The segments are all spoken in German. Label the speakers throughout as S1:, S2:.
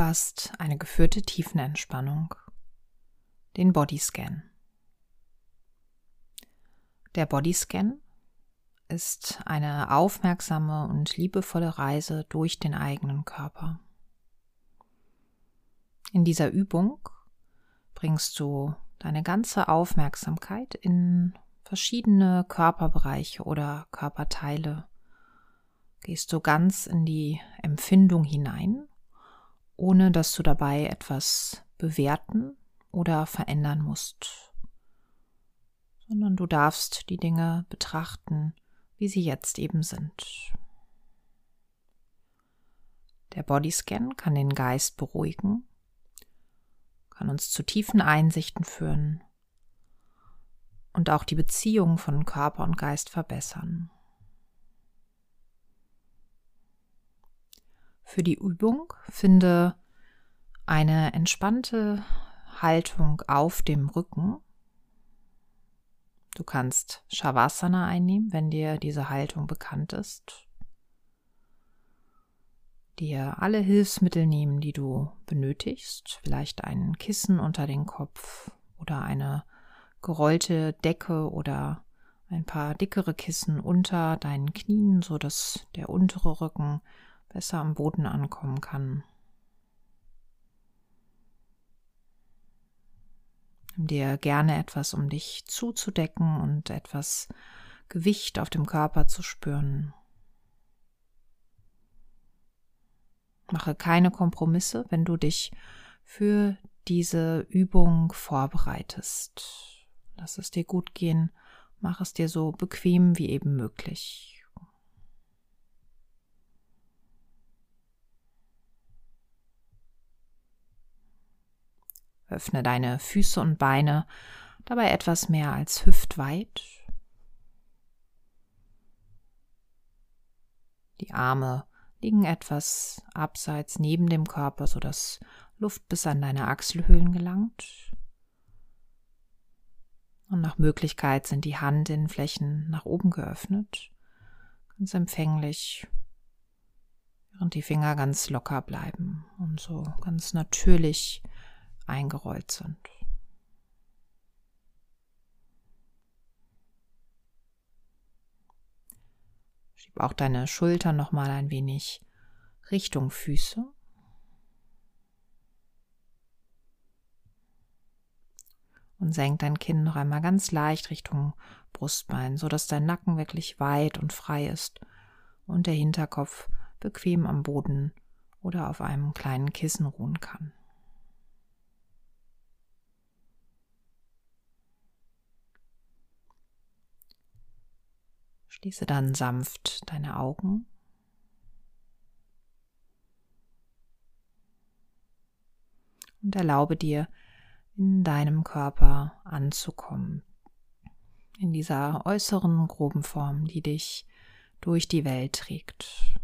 S1: Hörst eine geführte Tiefenentspannung, den Bodyscan. Der Bodyscan ist eine aufmerksame und liebevolle Reise durch den eigenen Körper. In dieser Übung bringst du deine ganze Aufmerksamkeit in verschiedene Körperbereiche oder Körperteile. Gehst du ganz in die Empfindung hinein, ohne dass du dabei etwas bewerten oder verändern musst, sondern du darfst die Dinge betrachten, wie sie jetzt eben sind. Der Bodyscan kann den Geist beruhigen kann uns zu tiefen Einsichten führen und auch die Beziehung von Körper und Geist verbessern. Für die Übung finde eine entspannte Haltung auf dem Rücken. Du kannst Shavasana einnehmen, wenn dir diese Haltung bekannt ist dir alle Hilfsmittel nehmen, die du benötigst, vielleicht ein Kissen unter den Kopf oder eine gerollte Decke oder ein paar dickere Kissen unter deinen Knien, so dass der untere Rücken besser am Boden ankommen kann. Nimm dir gerne etwas, um dich zuzudecken und etwas Gewicht auf dem Körper zu spüren. Mache keine Kompromisse, wenn du dich für diese Übung vorbereitest. Lass es dir gut gehen, mach es dir so bequem wie eben möglich. Öffne deine Füße und Beine dabei etwas mehr als hüftweit. Die Arme liegen etwas abseits neben dem Körper, sodass Luft bis an deine Achselhöhlen gelangt. Und nach Möglichkeit sind die Handinnenflächen nach oben geöffnet, ganz empfänglich, während die Finger ganz locker bleiben und so ganz natürlich eingerollt sind. Schieb auch deine Schultern noch mal ein wenig Richtung Füße. Und senk dein Kinn noch einmal ganz leicht Richtung Brustbein, so dass dein Nacken wirklich weit und frei ist und der Hinterkopf bequem am Boden oder auf einem kleinen Kissen ruhen kann. Schließe dann sanft deine Augen. Und erlaube dir, in deinem Körper anzukommen. In dieser äußeren groben Form, die dich durch die Welt trägt.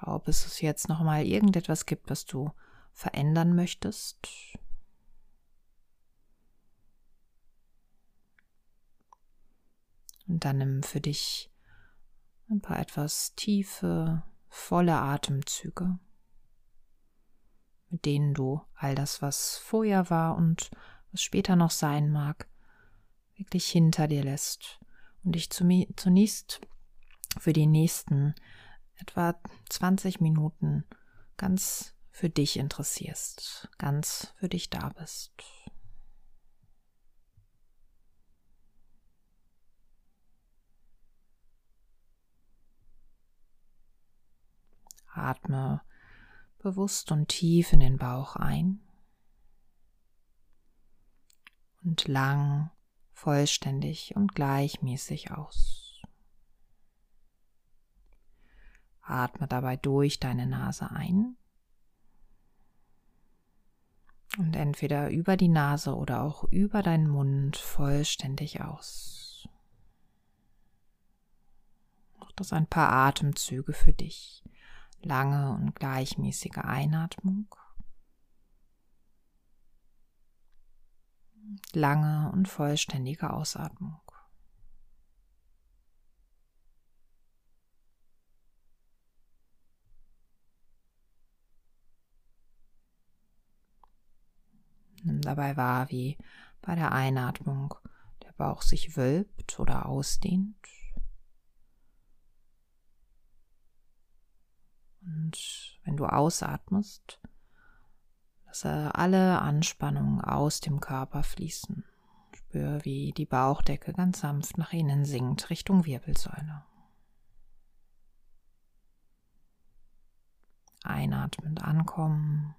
S1: Ob es jetzt noch mal irgendetwas gibt, was du verändern möchtest, Und dann nimm für dich ein paar etwas tiefe, volle Atemzüge, mit denen du all das, was vorher war und was später noch sein mag, wirklich hinter dir lässt und dich zunächst für die nächsten etwa 20 Minuten ganz für dich interessierst, ganz für dich da bist. Atme bewusst und tief in den Bauch ein und lang, vollständig und gleichmäßig aus. Atme dabei durch deine Nase ein und entweder über die Nase oder auch über deinen Mund vollständig aus. Mach das ein paar Atemzüge für dich lange und gleichmäßige Einatmung, lange und vollständige Ausatmung. Nimm dabei wahr, wie bei der Einatmung der Bauch sich wölbt oder ausdehnt. Und wenn du ausatmest, lasse alle Anspannungen aus dem Körper fließen. Spür, wie die Bauchdecke ganz sanft nach innen sinkt, Richtung Wirbelsäule. Einatmend ankommen.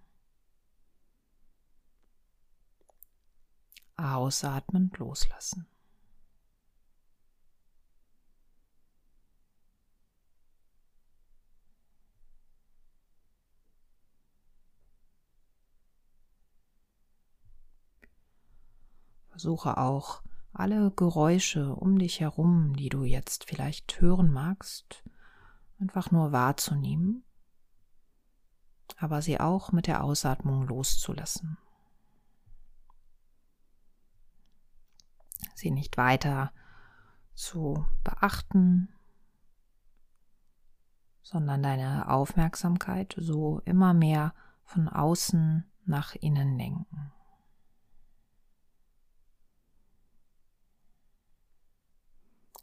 S1: Ausatmend loslassen. Versuche auch alle Geräusche um dich herum, die du jetzt vielleicht hören magst, einfach nur wahrzunehmen, aber sie auch mit der Ausatmung loszulassen. Sie nicht weiter zu beachten, sondern deine Aufmerksamkeit so immer mehr von außen nach innen lenken.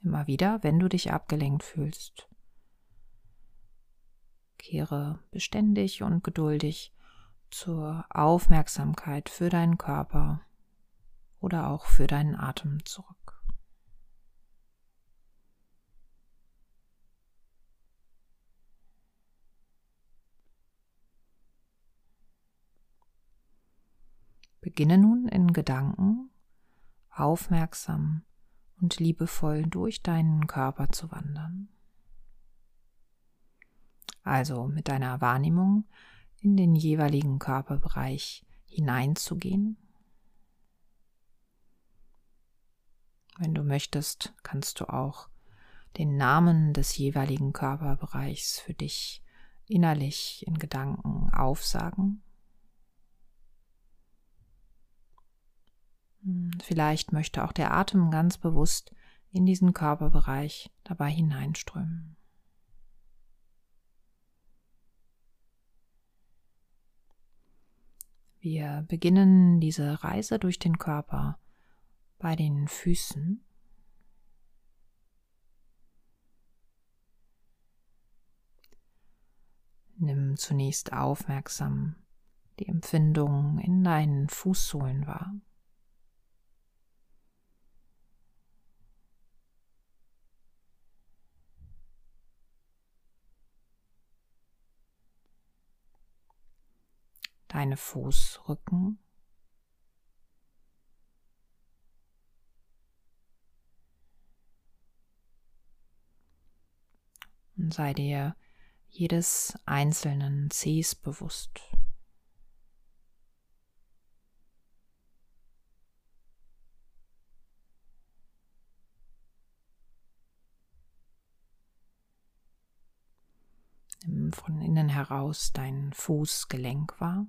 S1: Immer wieder, wenn du dich abgelenkt fühlst. Kehre beständig und geduldig zur Aufmerksamkeit für deinen Körper oder auch für deinen Atem zurück. Beginne nun in Gedanken aufmerksam und liebevoll durch deinen Körper zu wandern. Also mit deiner Wahrnehmung in den jeweiligen Körperbereich hineinzugehen. Wenn du möchtest, kannst du auch den Namen des jeweiligen Körperbereichs für dich innerlich in Gedanken aufsagen. Vielleicht möchte auch der Atem ganz bewusst in diesen Körperbereich dabei hineinströmen. Wir beginnen diese Reise durch den Körper bei den Füßen. Nimm zunächst aufmerksam die Empfindung in deinen Fußsohlen wahr. Deine Fußrücken. Und sei dir jedes einzelnen Zehs bewusst. Nimm von innen heraus dein Fußgelenk wahr.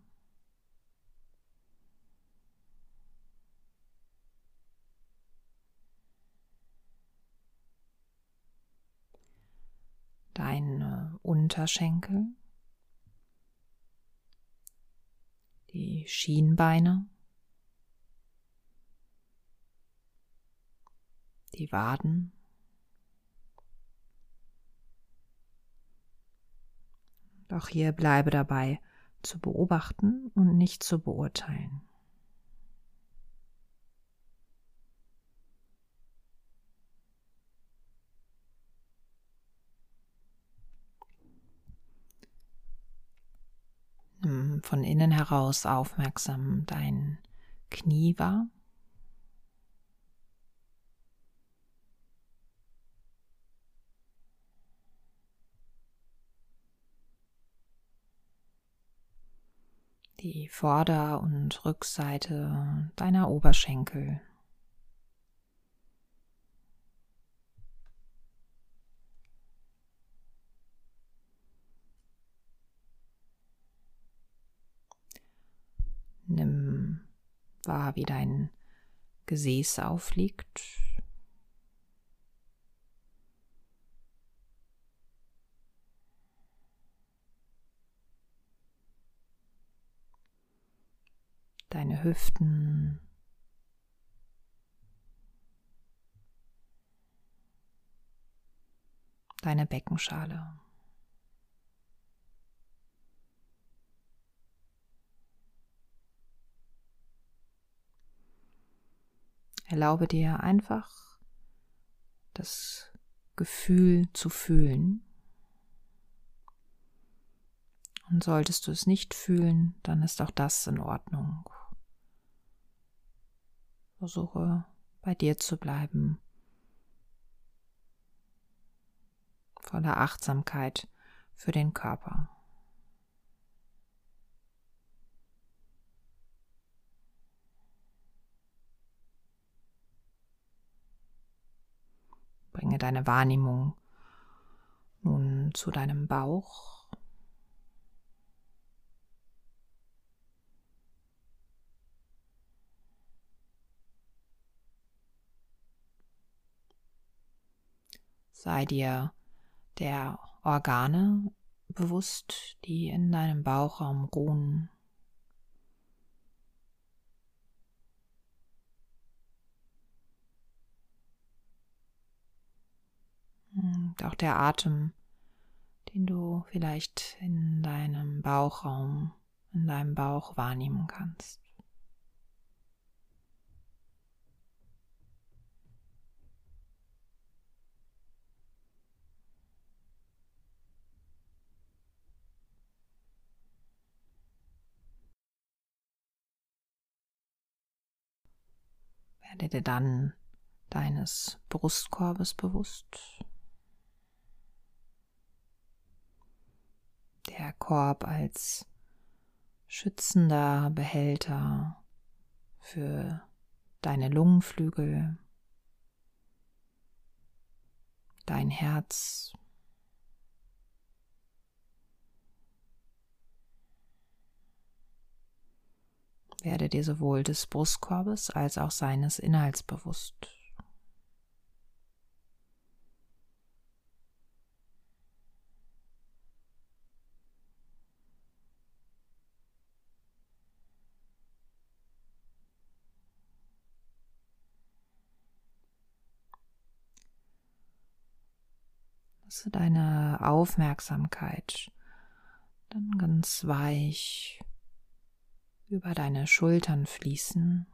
S1: deine Unterschenkel, die Schienbeine, die Waden, Doch hier bleibe dabei, zu beobachten und nicht zu beurteilen. Von innen heraus aufmerksam dein Knie wahr. Die Vorder- und Rückseite deiner Oberschenkel. Nimm wahr, wie dein Gesäß aufliegt. deine Hüften, deine Beckenschale. Erlaube dir einfach das Gefühl zu fühlen. Und solltest du es nicht fühlen, dann ist auch das in Ordnung. Versuche bei dir zu bleiben voller Achtsamkeit für den Körper. Bringe deine Wahrnehmung nun zu deinem Bauch. Sei dir der Organe bewusst, die in deinem Bauchraum ruhen. Auch der Atem, den du vielleicht in deinem Bauchraum, in deinem Bauch wahrnehmen kannst. Werde dir dann deines Brustkorbes bewusst. Der Korb als schützender Behälter für deine Lungenflügel, dein Herz, Werde dir sowohl des Brustkorbes als auch seines Inhalts bewusst. Lasse deine Aufmerksamkeit dann ganz weich über deine Schultern fließen.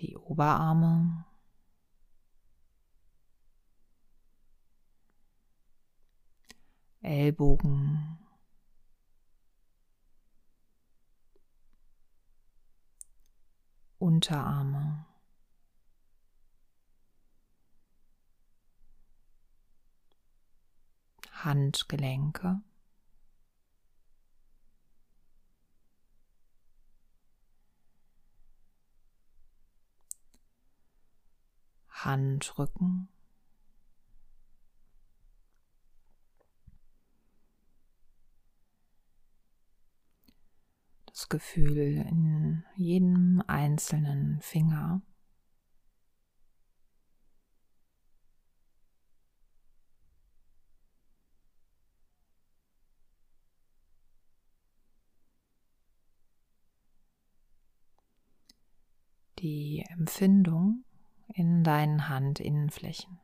S1: Die Oberarme. Ellbogen. Unterarme. Handgelenke. Handrücken. Das Gefühl in jedem einzelnen Finger. die Empfindung in deinen Handinnenflächen.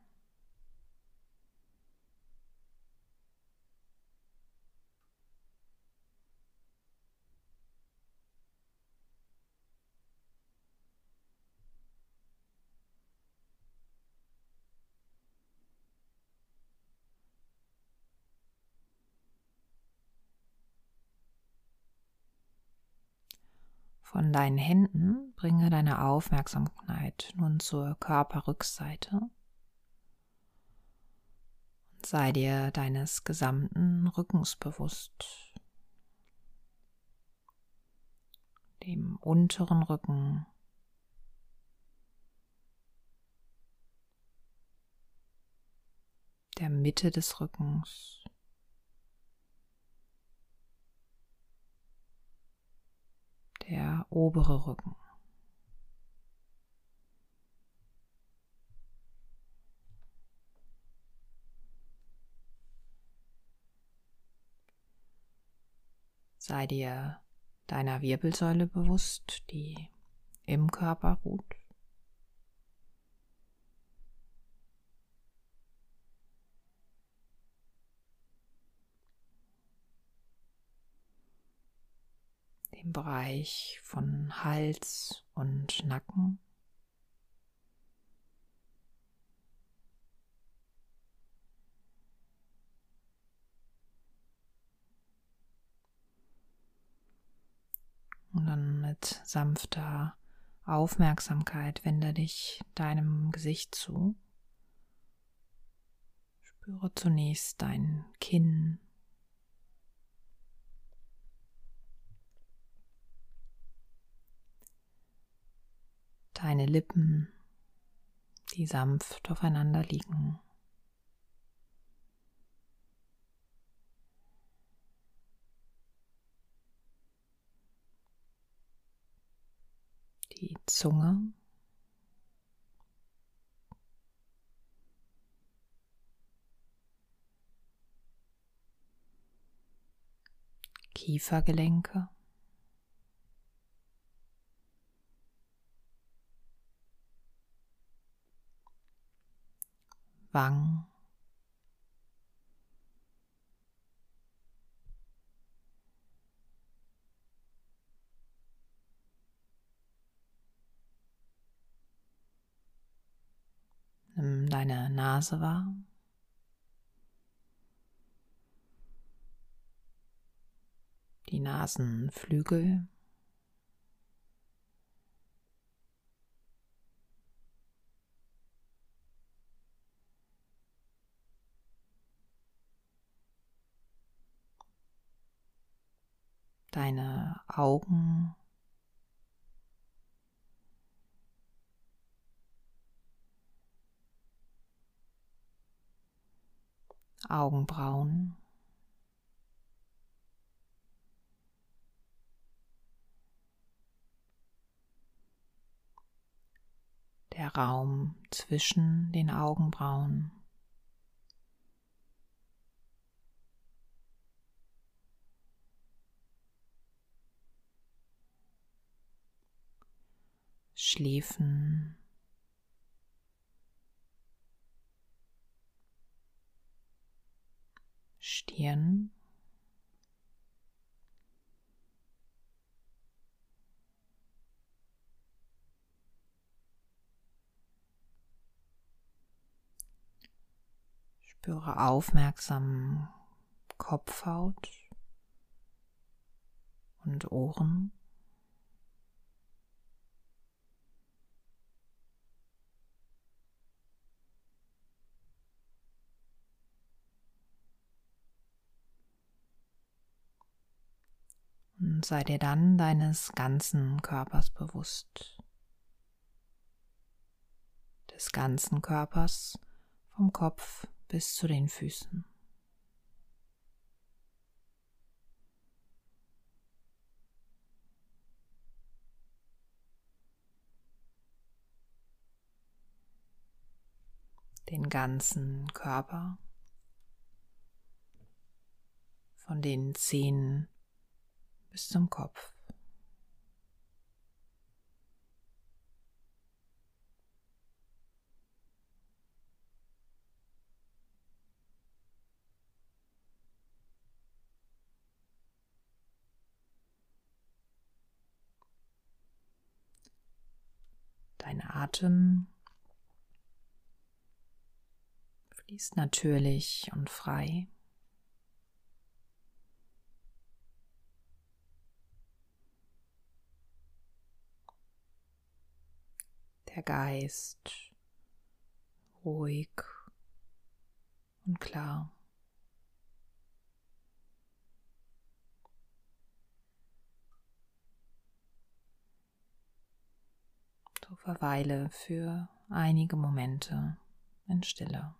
S1: Von deinen Händen bringe deine Aufmerksamkeit nun zur Körperrückseite. Und sei dir deines gesamten Rückens bewusst, dem unteren Rücken, der Mitte des Rückens, obere Rücken. Sei dir deiner Wirbelsäule bewusst, die im Körper ruht. Dem Bereich von Hals und Nacken. Und dann mit sanfter Aufmerksamkeit wende dich deinem Gesicht zu. Spüre zunächst dein Kinn. Deine Lippen, die sanft aufeinander liegen. die Zunge. Kiefergelenke. Wangen. Nimm deine Nase wahr. Die Nasenflügel. Deine Augen. Augenbrauen. Der Raum zwischen den Augenbrauen. Schläfen. Stirn. Spüre aufmerksam Kopfhaut und Ohren. Sei dir dann deines ganzen Körpers bewusst. Des ganzen Körpers vom Kopf bis zu den Füßen. Den ganzen Körper von den Zehen bis zum Kopf. Dein Atem fließt natürlich und frei. Der Geist ruhig und klar. So verweile für einige Momente in Stille.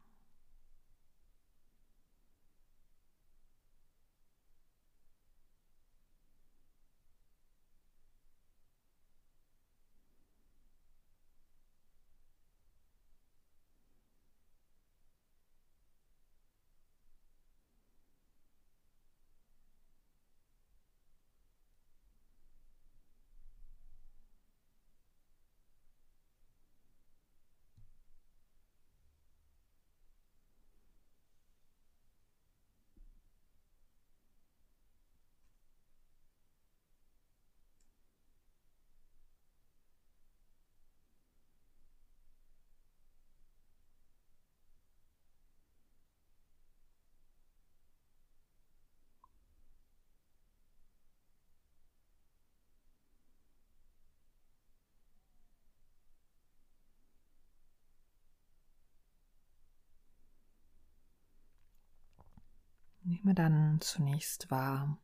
S1: Nehme dann zunächst wahr,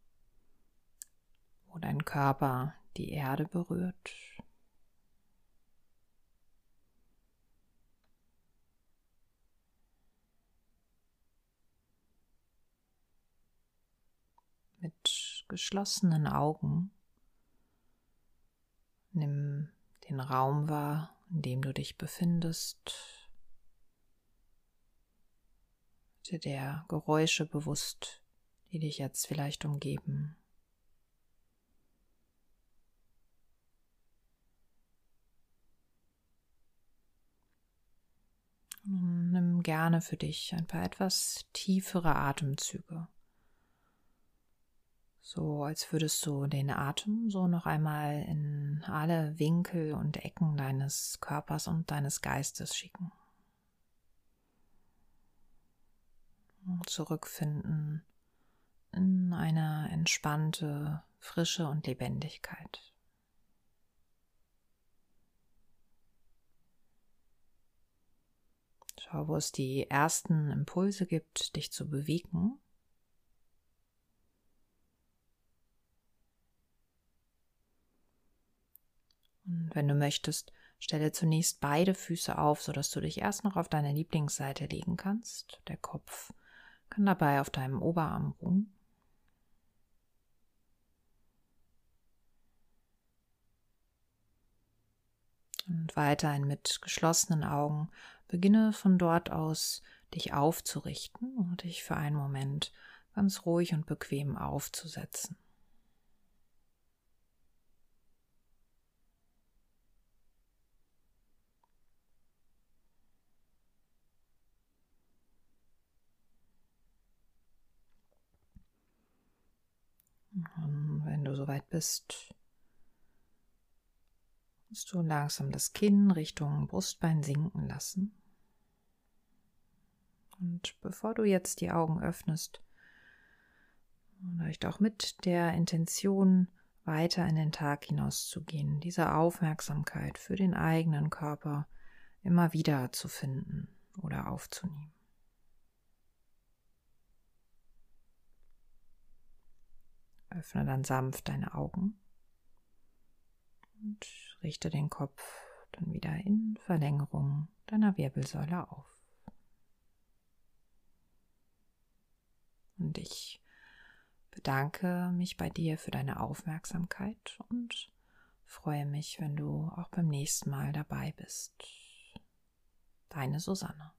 S1: wo dein Körper die Erde berührt. Mit geschlossenen Augen nimm den Raum wahr, in dem du dich befindest dir der Geräusche bewusst, die dich jetzt vielleicht umgeben. Nun nimm gerne für dich ein paar etwas tiefere Atemzüge. So als würdest du den Atem so noch einmal in alle Winkel und Ecken deines Körpers und deines Geistes schicken. Zurückfinden in eine entspannte Frische und Lebendigkeit. Schau, wo es die ersten Impulse gibt, dich zu bewegen. Und wenn du möchtest, stelle zunächst beide Füße auf, sodass du dich erst noch auf deine Lieblingsseite legen kannst. Der Kopf kann dabei auf deinem Oberarm ruhen. Und weiterhin mit geschlossenen Augen beginne von dort aus dich aufzurichten und dich für einen Moment ganz ruhig und bequem aufzusetzen. Und wenn du soweit bist, musst du langsam das Kinn Richtung Brustbein sinken lassen. Und bevor du jetzt die Augen öffnest, vielleicht auch mit der Intention, weiter in den Tag hinauszugehen, diese Aufmerksamkeit für den eigenen Körper immer wieder zu finden oder aufzunehmen. Öffne dann sanft deine Augen und richte den Kopf dann wieder in Verlängerung deiner Wirbelsäule auf. Und ich bedanke mich bei dir für deine Aufmerksamkeit und freue mich, wenn du auch beim nächsten Mal dabei bist. Deine Susanne.